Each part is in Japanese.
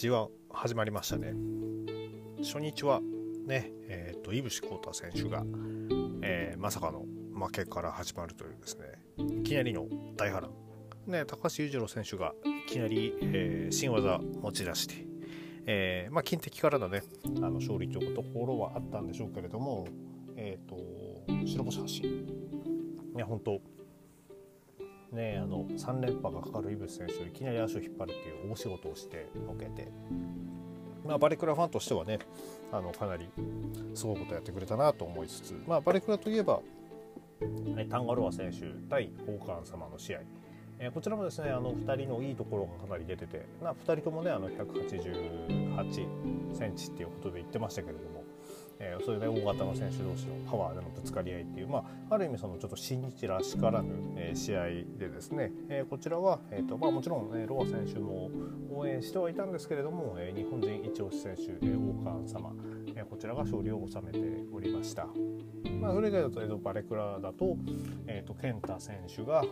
G1 始まりましたね。初日はねえっ、ー、と井伏浩太選手が、えー、まさかの負けから始まるというですねいきなりの大波乱。ね高橋裕次郎選手がいきなり、えー、新技持ち出してえーまあ、金敵からのねあの勝利というところはあったんでしょうけれども、えーと、白星発進。いや本当ねあの3連覇がかかる井口選手をいきなり足を引っ張るっていう大仕事をしてのけて、まあ、バレクラファンとしてはねあのかなりすごいことやってくれたなと思いつつ、まあ、バレクラといえば、ねタンガロア選手対ホーカーン様の試合。え、こちらもですねあの2人のいいところがかなり出てて、まあ、2人ともねあの188センチっていうことで言ってましたけれども、えー、それで大型の選手同士のパワーでのぶつかり合いっていう、まあ、ある意味そのちょっと新日らしからぬ、えー、試合でですね、えー、こちらは、えーとまあ、もちろん、ね、ロア選手も応援してはいたんですけれども、えー、日本人一押し選手、えー、オーカーン様、えー、こちらが勝利を収めておりました。まあ、それ以外だと、えー、とバレクラだと,、えーと、健太選手が、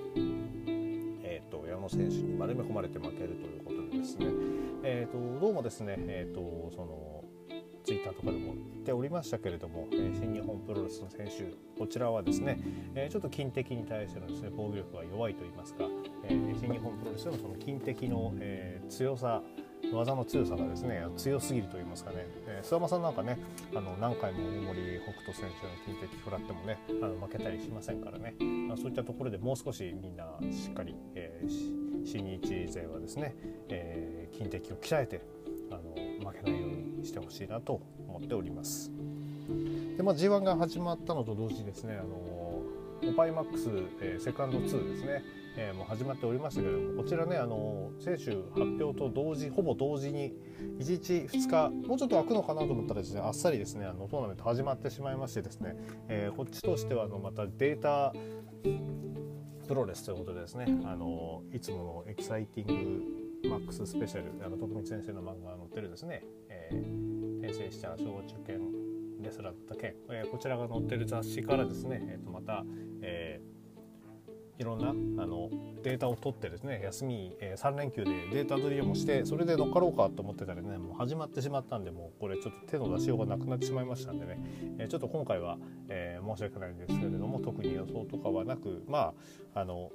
えーと、矢野選手に丸め込まれて負けるということでですね、えーと、どうもですね、えーと、そのツイッターとかでも言っておりましたけれども、えー、新日本プロレスの選手こちらはですね、えー、ちょっと金敵に対してのですね防御力が弱いといいますか、えー、新日本プロレスのその金敵の、えー、強さ技の強さがですね強すぎると言いますかね、えー、諏訪間さんなんかねあの何回も大森北斗選手の金敵食らってもねあの負けたりしませんからね、まあ、そういったところでもう少しみんなしっかり、えー、新日勢はですね、えー、金敵を鍛えてあの負けないようにしてほしいなと思っております。でまあ、G1 が始まったのと同時にですねあのオパイマックス、えー、セカンド2ですねえー、もう始まっておりましたけれどもこちらねあの選手発表と同時ほぼ同時に1日2日もうちょっと空くのかなと思ったらですねあっさりですねあのトーナメント始まってしまいましてですね、えー、こっちとしてはあのまたデータプロレスということでですねあのいつものエキサイティングマックススペシャルあの徳光先生の漫画が載ってるですね、ー、転生した小中堅レスラーだった件、えー、こちらが載ってる雑誌からですね、えー、とまた、えーいろんなあのデータを取ってですね休み、えー、3連休でデータ取りもしてそれで乗っかろうかと思ってたらねもう始まってしまったんでもうこれちょっと手の出しようがなくなってしまいましたんでね、えー、ちょっと今回は、えー、申し訳ないんですけれども特に予想とかはなくまああの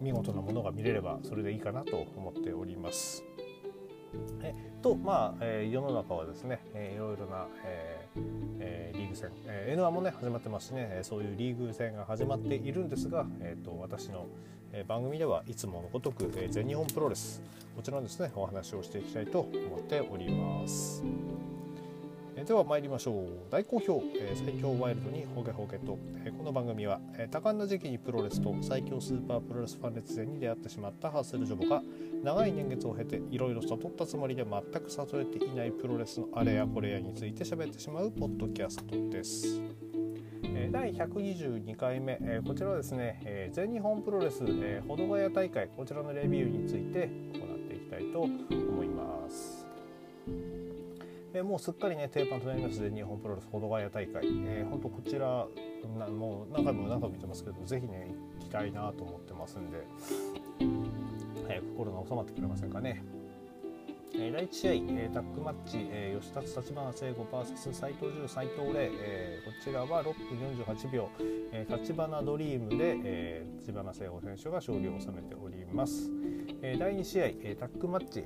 見事なものが見れればそれでいいかなと思っております。えとまあ、えー、世の中はですね、えー、いろいろな、えーえー、リーグ戦、えー、N1 もね始まってますしねそういうリーグ戦が始まっているんですが、えーと、私の、え、番組ではいつものごとく、えー、全日本プロレスこちらのですねお話をしていきたいと思っております。えでは参りましょう大好評、え、最強ワイルドにホゲホゲと、え、この番組は、え、多感な時期にプロレスと最強スーパープロレスファン列伝に出会ってしまったハッスルジョボが長い年月を経ていろいろ悟ったつもりで全く悟れていないプロレスのあれやこれやについて喋ってしまうポッドキャストです。第122回目、こちらはですね全日本プロレス保土ヶ谷大会こちらのレビューについて行っていきたいと。え、もうすっかりね定番となりまして日本プロレス保土ヶ谷大会、えー、本当こちらなもう何回も何回も見てますけどぜひね行きたいなと思ってますんで。早くコロナ収まってくれませんかね。えー、第1試合、えー、タッグマッチ、えー、吉達立花聖吾 VS 斎藤潤斎藤麗、えー、こちらは6分48秒、えー、立花ドリームで、えー、立花誠吾選手が勝利を収めております、えー、第2試合、えー、タッグマッチ、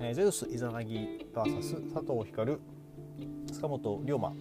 えー、ゼウスイザナギ VS 佐藤光留塚本竜馬、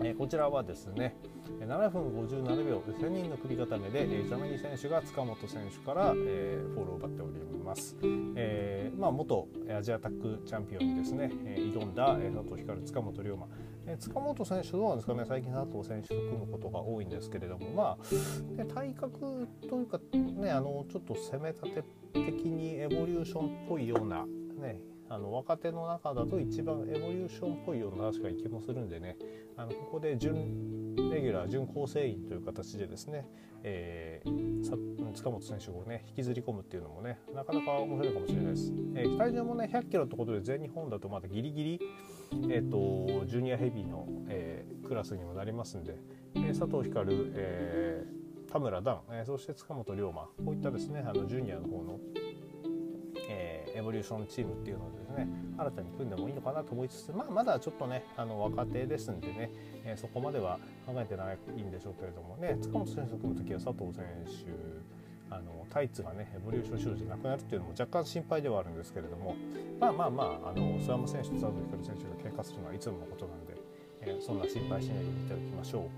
えー、こちらはですね7分57秒1000人の首固めで、えー、イザナギ選手が塚本選手から、えー、フォールを奪っております、えーまあ、元アジアタッグチャンピオンにですね、えー、挑んだ、佐藤光留塚本竜馬。え塚本選手どうなんですかね最近佐藤選手と組むことが多いんですけれどもまあ、ね、体格というかねあのちょっと攻め立て的にエボリューションっぽいようなねあの若手の中だと一番エボリューションっぽいような確かに気もするんでねあのここで準レギュラー準構成員という形でですね、えー、塚本選手をね引きずり込むっていうのもねなかなか面白いかもしれないです。えー、体重もね100キロってことで全日本だとまだギリギリ、えーと、ジュニアヘビーの、えー、クラスにもなりますんで、えー、佐藤光留、えー、田村男児、えー、そして塚本竜馬こういったですねあのジュニアの方の、えーエボリューションチームっていうのをですね新たに組んでもいいのかなと思いつつ、まあ、まだちょっとねあの若手ですんでね、えー、そこまでは考えてないんでしょうけれどもね塚本選手と組む時は佐藤選手あのタイツがねエボリューションシューズなくなるっていうのも若干心配ではあるんですけれどもまあまあまああの諏訪間選手と佐藤光選手が喧嘩するのはいつものことなんで、えー、そんな心配しないでいただきましょ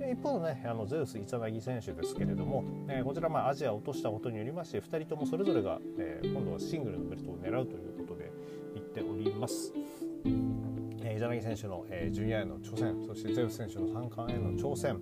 う一方のねあのゼウス・イザナギ選手ですけれども、えー、こちらまあアジアを落としたことによりまして2人ともそれぞれが、えー、今度はシングルのベルトを狙うということで言っております。えー、イザナギ選手の、えー、ジュニアへの挑戦そしてゼウス選手の三冠への挑戦、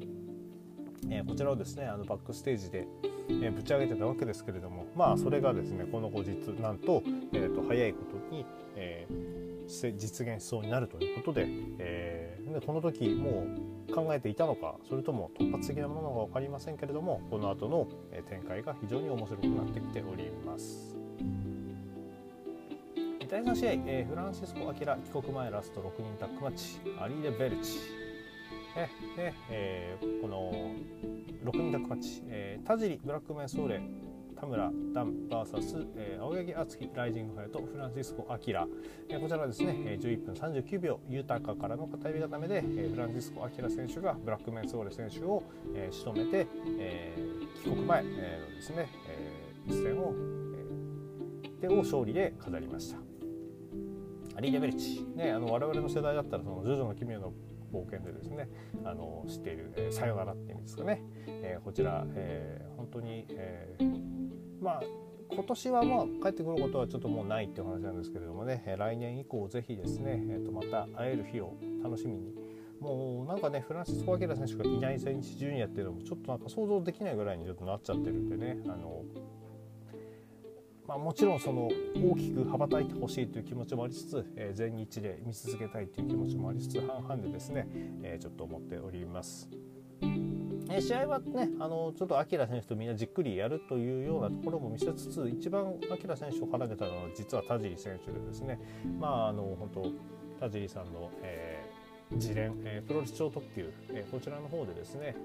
えー、こちらをですねあのバックステージで、えぶち上げてたわけですけれどもまあそれがですねこの後日なんと,、えー、と早いことに、えー、実現しそうになるということで,、えー、でこの時もう考えていたのかそれとも突発的なものか分かりませんけれどもこの後の展開が非常に面白くなってきております。第3試合、えー、フランシスコ・アキラ帰国前ラスト6人タッグマッチアリーデ・ベルチ、えでえー、この6人タッグマッチ、えー、田尻ブラックメンソーレ田村ダン VS、えー、青柳敦樹ライジングファイトフランシスコ・アキラ、えー、こちらはですね11分39秒豊かからの片指固めで、えー、フランシスコ・アキラ選手がブラックメンソーレ選手を、えー、仕留めて、えー、帰国前、えー、のですね、えー、一戦を、えー、でを勝利で飾りました。アリー・レベルチ、ね、あの我々の世代だったらその「ジョジョの奇妙な冒険でですねあの知っている、えー、さよならって意味ですかね、えー、こちら、えー、本当に、えー、まあ今年はまあ帰ってくることはちょっともうないっていう話なんですけれどもね。来年以降ぜひですね、えー、とまた会える日を楽しみに。もうなんかねフランシスコ・アキラ選手がいない戦日ジュニアっていうのもちょっとなんか想像できないぐらいにちょっとなっちゃってるんでね。あのまあ、もちろんその大きく羽ばたいてほしいという気持ちもありつつ、えー、全日で見続けたいという気持ちもありつつ半々でですね、えー、ちょっと思っております。えー、試合はねあのちょっとアキラ選手とみんなじっくりやるというようなところも見せつつ一番アキラ選手を絡めたのは実は田尻選手でですねまああの本当田尻さんの、えー、自連、えー、プロレス超特急、えー、こちらの方でですね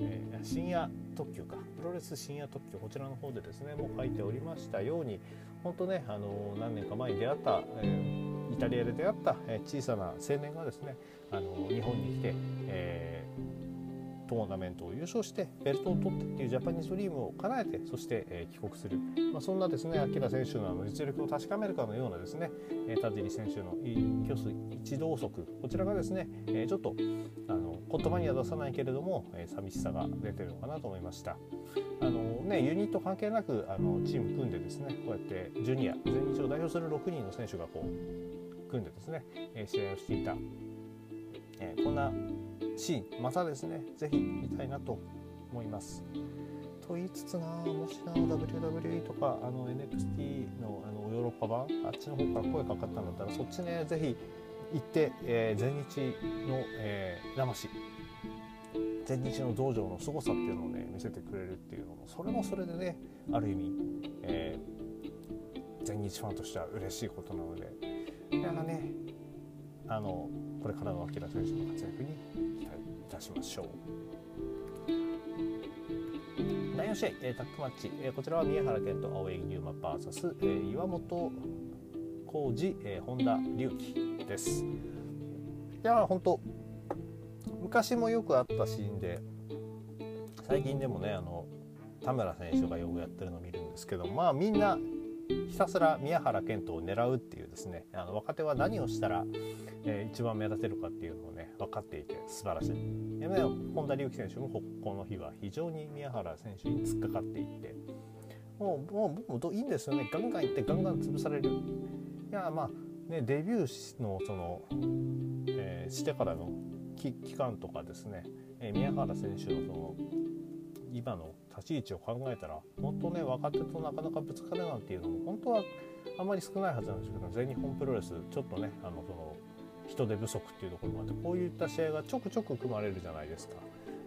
えー、深夜特急か。プロレス深夜特急こちらの方でですねもう書いておりましたように本当ねあの何年か前に出会った、えー、イタリアで出会った、え、小さな青年がですねあの日本に来て、えトーナメントを優勝してベルトを取ってっていうジャパニーズドリームを叶えてそして、え、帰国する、まあ、そんなですね明選手のあの実力を確かめるかのようなですね、え、田尻選手の挙手一動足こちらがですね、え、ちょっとあの言葉には出さないけれども、えー、寂しさが出てるのかなと思いましたあのねユニット関係なくあのチーム組んでですねこうやってジュニア全日を代表する6人の選手がこう組んでですね、え試合をしていた、えこんなシーンまたですね是非見たいなと思います。と言いつつなもしな WWE とかあの NXT のあのヨーロッパ版あっちの方から声かかったんだったらそっちね是非行って、えー、全日の、えー、生し全日の道場の凄さっていうのをね見せてくれるっていうのもそれもそれでねある意味、えー、全日ファンとしては嬉しいことなのでいやねあのこれからの明選手の活躍に期待いたしましょう。第4試合、えー、タッグマッチ、えー、こちらは宮原健と青柳優馬 VS、えー、岩本浩二、えー、本田隆起です。いや本当昔もよくあったシーンで最近でもねあの田村選手がよくやってるのを見るんですけどまあみんなひたすら宮原健人を狙うっていうですねあの若手は何をしたら、えー、一番目立てるかっていうのをね分かっていて素晴らしい。でね本田隆起選手もこの日は非常に宮原選手に突っかかっていってもうもうもういいんですよねガンガンいってガンガン潰される。やまあねデビューのその、えー、してからの期間とかですね、えー、宮原選手のその今の立ち位置を考えたら本当ね若手となかなかぶつかるなんていうのも本当はあまり少ないはずなんですけど全日本プロレスちょっとねあのその人手不足っていうところもあってこういった試合がちょくちょく組まれるじゃないですか。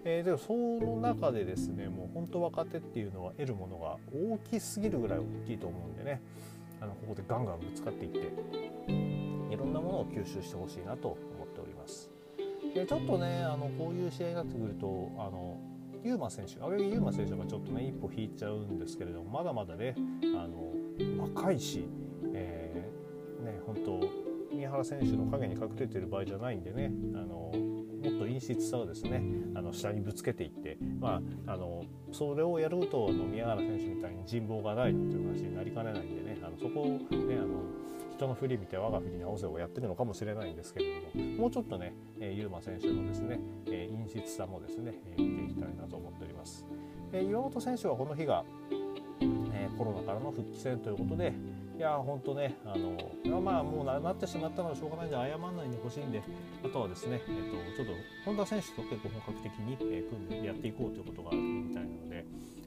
えー、でもその中でですねもう本当若手っていうのは得るものが大きすぎるぐらい大きいと思うんでねあのここでガンガンぶつかっていっていろんなものを吸収してほしいなと思っております。でちょっとねあのこういう試合になってくるとあのユーマ選手青柳ユーマ選手がちょっとね一歩引いちゃうんですけれどもまだまだねあの若いし、えー、ね本当宮原選手の影に隠れてる場合じゃないんでねあのもっと陰湿さをですねあの下にぶつけていって、まあ、あのそれをやるとあの宮原選手みたいに人望がないという話になりかねないこをねあの人の振り見て我が振り直せをやってるのかもしれないんですけれどももうちょっとね、えー、ユーマ選手のですね、えー、陰湿さもですね、え、見ていきたいなと思っております。え、岩本選手はこの日が、え、コロナからの復帰戦ということでいや本当ねあのまあもうなってしまったのはしょうがないんで謝らないでほしいんであとはですね、えーと、ちょっと本田選手と結構本格的に、え、組んでやっていこうということがある、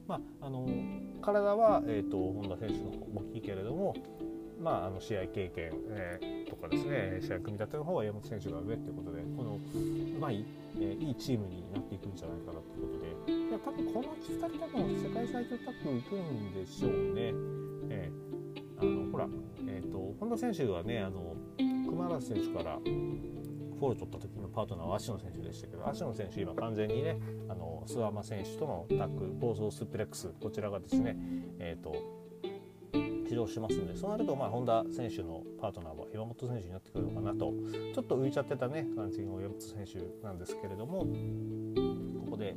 まあ、あの体は、えーと本田選手の方大きいけれどもまあ、あの試合経験、えー、とかですね試合組み立ての方は山本選手が上ということでこのうまい、えー、いいチームになっていくんじゃないかなということでいや多分この2人多分世界最強タッグ行くんでしょうね。えー、あのほら、えーと、本田選手はねあの熊原選手からフォール取った時のパートナーは芦野選手でしたけど芦野選手今完全にねあの諏訪間選手とのタッグ暴走スプレックスこちらがですねえっ、ー、と指導しますのでそうなるとまあ本田選手のパートナーは岩本選手になってくるのかなとちょっと浮いちゃってたね感じの岩本選手なんですけれどもここで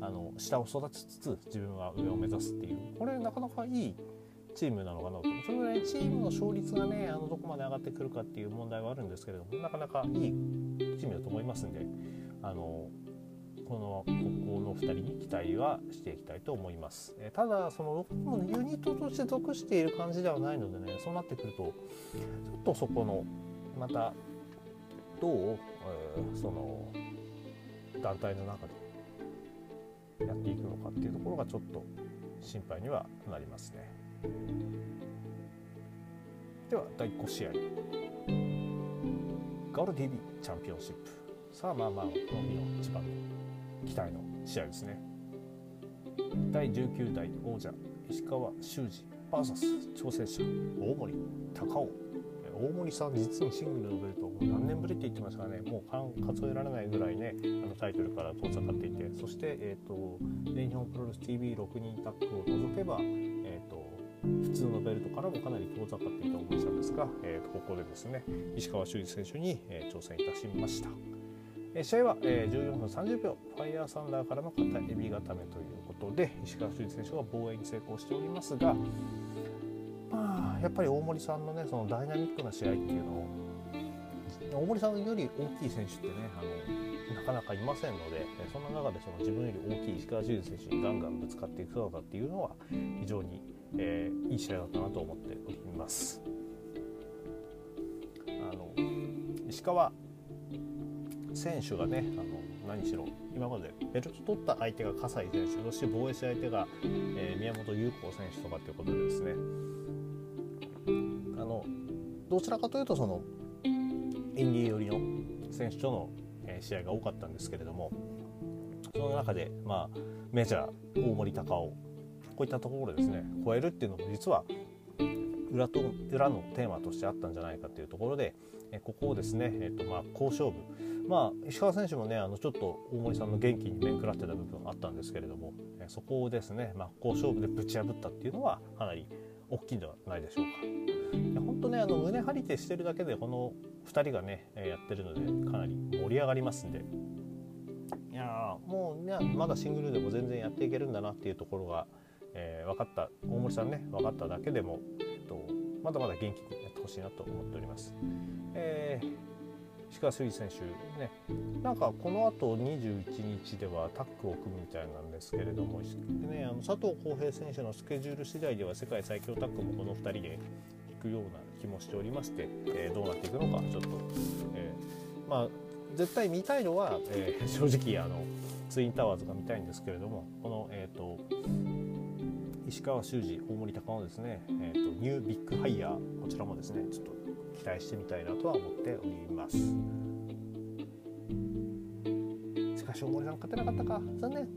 あの下を育てつつ自分は上を目指すっていうこれなかなかいいチームなのかなとそれぐらいチームの勝率がねあのどこまで上がってくるかっていう問題はあるんですけれどもなかなかいいチームだと思いますんであのこのここの2人に期待はしていきたいと思います。えただそのユニットとして属している感じではないのでねそうなってくるとちょっとそこのまたどう、えー、その団体の中でやっていくのかっていうところがちょっと心配にはなりますね。では。第5試合。ガール TV チャンピオンシップ。さあまあまあこの日の一番の期待の試合ですね。第19代王者石川修司 VS 挑戦者大森高尾大森さん実にシングルのベルト何年ぶりって言ってましたかね。もう数えられないぐらいねあのタイトルから遠ざかっていて。そして、えーと、全日本プロレス TV6 人タッグを除けば、えーと、普通のベルトからもかなり遠ざかっていた大森さんですが、えー、ここでですね石川修司選手に、えー、挑戦いたしました。え試合は、え14分30秒ファイヤーサンダーからの片エビ固めということで石川修司選手が防衛に成功しておりますがまあやっぱり大森さんのねそのダイナミックな試合っていうのを大森さんより大きい選手ってねあのなかなかいませんのでそんな中でその自分より大きい石川修司選手にガンガンぶつかっていく姿っていうのは非常に、えー、いい試合だったなと思っております。あの石川選手がねあの何しろ今までベルト取った相手が葛西選手そして防衛し相手が、えー、宮本優子選手とかっていうことでですねあのどちらかというとそのインディー寄りの選手との、えー、試合が多かったんですけれどもその中で、まあ、メジャー大森隆夫こういったところでですね超えるっていうのも実は裏と裏のテーマとしてあったんじゃないかというところで、えここをですね、えーとまあ、好勝負まあ、石川選手もねあのちょっと大森さんの元気に面食らってた部分があったんですけれども、えそこをですね真っ向勝負でぶち破ったっていうのはかなり大きいんではないでしょうか。いや本当ねあの胸張り手してるだけでこの2人がねやってるのでかなり盛り上がりますんでいやもうねまだシングルでも全然やっていけるんだなっていうところが、えー、分かった大森さんね分かっただけでも、えっと、まだまだ元気にやってほしいなと思っております。えー石川修司選手ねなんかこのあと21日ではタッグを組むみたいなんですけれども、ね、あの佐藤浩平選手のスケジュール次第では世界最強タッグもこの2人で行くような気もしておりまして、えー、どうなっていくのかちょっと、えー、まあ絶対見たいのは、えー、正直あのツインタワーズが見たいんですけれどもこの、えーと、石川修司大森隆のですね、えーと、ニュービッグハイヤーこちらもですねちょっと期待してみたいなとは思っております。しかし大森さん勝てなかったか？残念。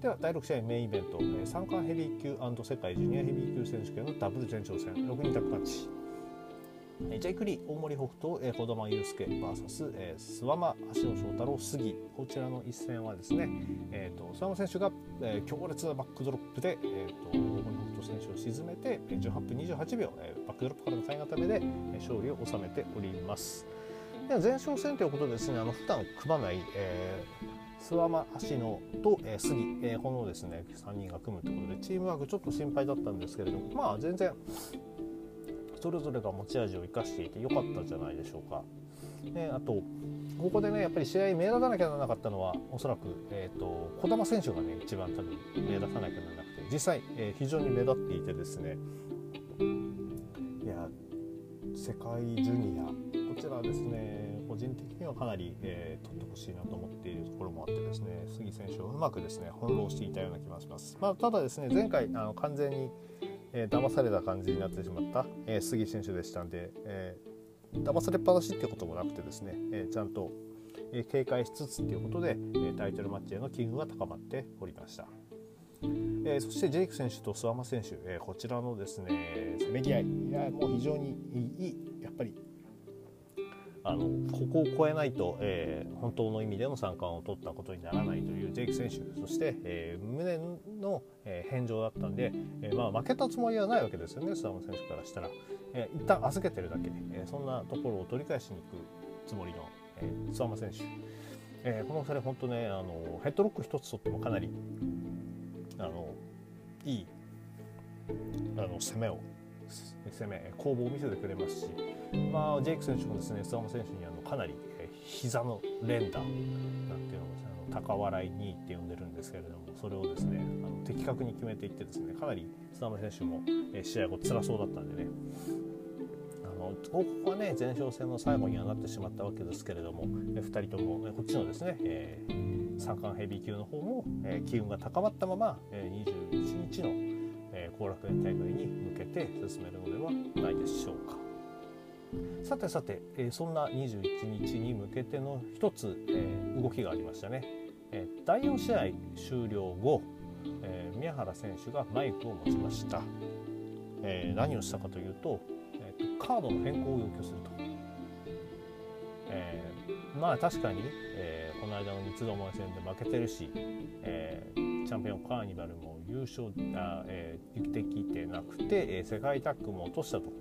では第6試合メインイベント三冠ヘビー級世界ジュニアヘビー級選手権のダブル前哨戦6人タッグマッチジェイク・リ、大森北斗、児玉悠介 VS、えー、諏訪間、橋野翔太郎、杉こちらの一戦はですね、えーと、諏訪間選手が、えー、強烈なバックドロップで、えーと、大森北斗選手を沈めて18分28秒、えー、バックドロップからの体固めで勝利を収めております。では前哨戦ということでですねあの普段組まない、えー、諏訪間芦野と、えー、杉、えー、このですね3人が組むということでチームワークちょっと心配だったんですけれどもまあ全然それぞれが持ち味を生かしていて良かったんじゃないでしょうか。であとここでねやっぱり試合目立たなきゃならなかったのはおそらく、えーと、児玉選手がね一番多分目立たなきゃならなくて実際、えー、非常に目立っていてですねいや世界ジュニアこちらですね個人的にはかなり、えー、取ってほしいなと思っているところもあってですね杉選手をうまくですね翻弄していたような気がします。まあ、ただですね前回あの完全に、えー、騙された感じになってしまった、えー、杉選手でしたんで、えー騙されっぱなしっていうこともなくてですね、えちゃんと、え警戒しつつっていうことで、えタイトルマッチへの機運が高まっておりました。え、そしてジェイク選手と諏訪間選手、え、こちらのですねせめぎ合いいやもう非常にいいやっぱりあのここを超えないと、えー、本当の意味での三冠を取ったことにならないというジェイク選手。そして、えー、無念の、えー、返上だったんで、えまあ、負けたつもりはないわけですよね諏訪間選手からしたら。えー、一旦預けてるだけ。で、え、そんなところを取り返しに行くつもりの、えー、諏訪間選手、えー、この2人本当ねあのヘッドロック一つ取ってもかなりあのいいあの攻めを攻め攻防を見せてくれますし、まあ、ジェイク選手もですね諏訪間選手にあのかなり、膝の連打なんていうのを高笑い2って呼んでるんですけれどもそれをですねあの的確に決めていってですねかなり須山選手も、試合後辛そうだったんでね。ここはね前哨戦の最後にはなってしまったわけですけれども、2人とも、ね、こっちのですね、えー、三冠ヘビー級の方も、えー、機運が高まったまま、えー、21日の後、楽園大会に向けて進めるのではないでしょうか。さてさて、えー、そんな21日に向けての一つ、えー、動きがありましたね。えー、第4試合終了後、えー、宮原選手がマイクを持ちました。えー、何をしたかというと、カードの変更を要求すると。えー、まあ確かに、えー、この間の三つどもえ戦で負けてるし、えー、チャンピオンカーニバルも優勝あ、えー、できてなくて、えー、世界タッグも落としたと。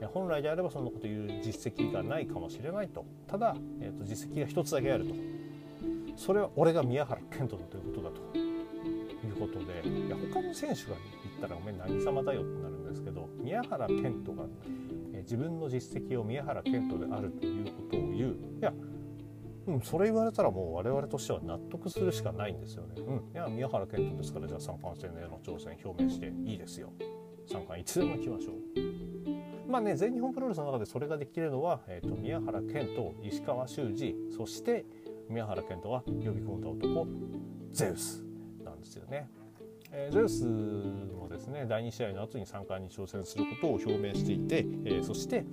え。本来であればそんなこと言う実績がないかもしれないと。ただ、えーと、実績が一つだけあると。それは俺が宮原健人だということだと。いうことでいや他の選手が言ったらお前何様だよってなるんですけど宮原健人がえ自分の実績を宮原健人であるということを言う。いやうん、それ言われたらもう我々としては納得するしかないんですよね。うん、いや宮原健人ですからじゃあ三冠戦への挑戦表明していいですよ。三冠いつでも行きましょう。まあね全日本プロレスの中でそれができるのは、えーと、宮原健人石川修司そして宮原健人は呼び込んだ男ゼウスなんですよね。えー、ゼウスもですね第2試合の後に3冠に挑戦することを表明していて、えー、そして、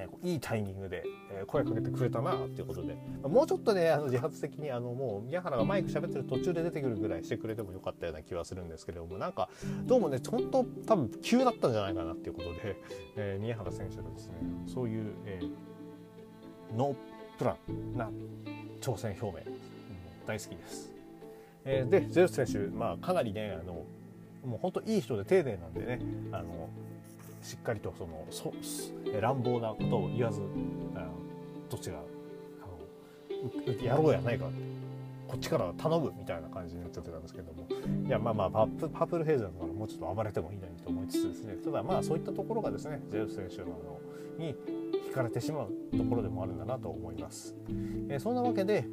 えー、いいタイミングで、え声かけてくれたなっていうことで、もうちょっとねあの自発的にあのもう宮原がマイク喋ってる途中で出てくるぐらいしてくれてもよかったような気はするんですけれどもなんかどうもね本当多分急だったんじゃないかなっていうことで、え宮原選手のですねそういう、えノープランな挑戦表明大好きです。えー、でゼウス選手、まあ、かなりねあのもう本当いい人で丁寧なんでねあのしっかりとそのそ乱暴なことを言わずあどちらあのやろうやないかこっちから頼むみたいな感じになっちゃってたんですけどもいやまあまあパープルヘイズだからもうちょっと暴れてもいいのにと思いつつですねただまあそういったところがですねゼウス選手のあのに惹かれてしまうところでもあるんだなと思います。えー、そんなわけで、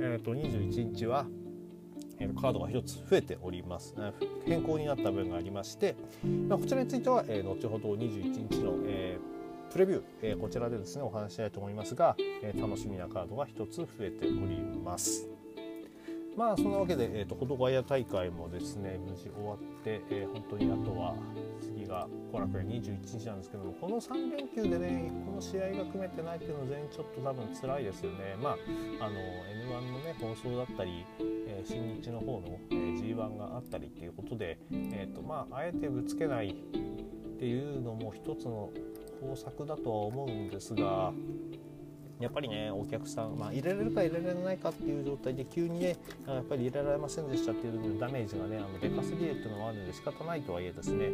えー、と21日はカードが1つ増えております。変更になった分がありまして、こちらについては、後ほど21日の、プレビュー、こちらでですねお話ししたいと思いますが、楽しみなカードが1つ増えております。まあそんなわけで、えーと、と保土ヶ谷大会もですね無事終わって、えー、本当にあとは次が後楽園21日なんですけどもこの3連休でねこの試合が組めてないっていうのは全員ちょっと多分辛いですよね。まああの N1 のね放送だったり、えー、新日の方の、えー、G1 があったりっていうことで、えーとまあ、あえてぶつけないっていうのも一つの方策だとは思うんですがやっぱりねお客さん、まあ、入れられるか入れられないかっていう状態で急にねやっぱり入れられませんでしたっていうのダメージがねあのでかすぎるっていうのはあるので仕方ないとはいえですね、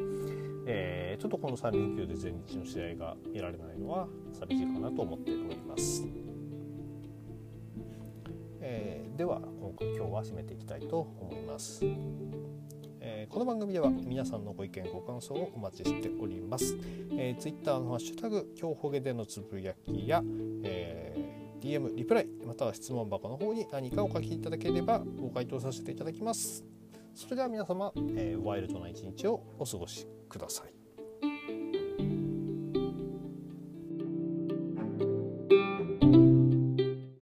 えー、ちょっとこの3連休で全日の試合が得られないのは寂しいかなと思っております。えー、では今日は締めていきたいと思います。えー、この番組では皆さんのご意見ご感想をお待ちしております、えー、Twitter のハッシュタグ今日ほげでのつぶやきや、えー、DM リプライまたは質問箱の方に何かお書きいただければご回答させていただきます。それでは皆様、えー、ワイルドな一日をお過ごしください。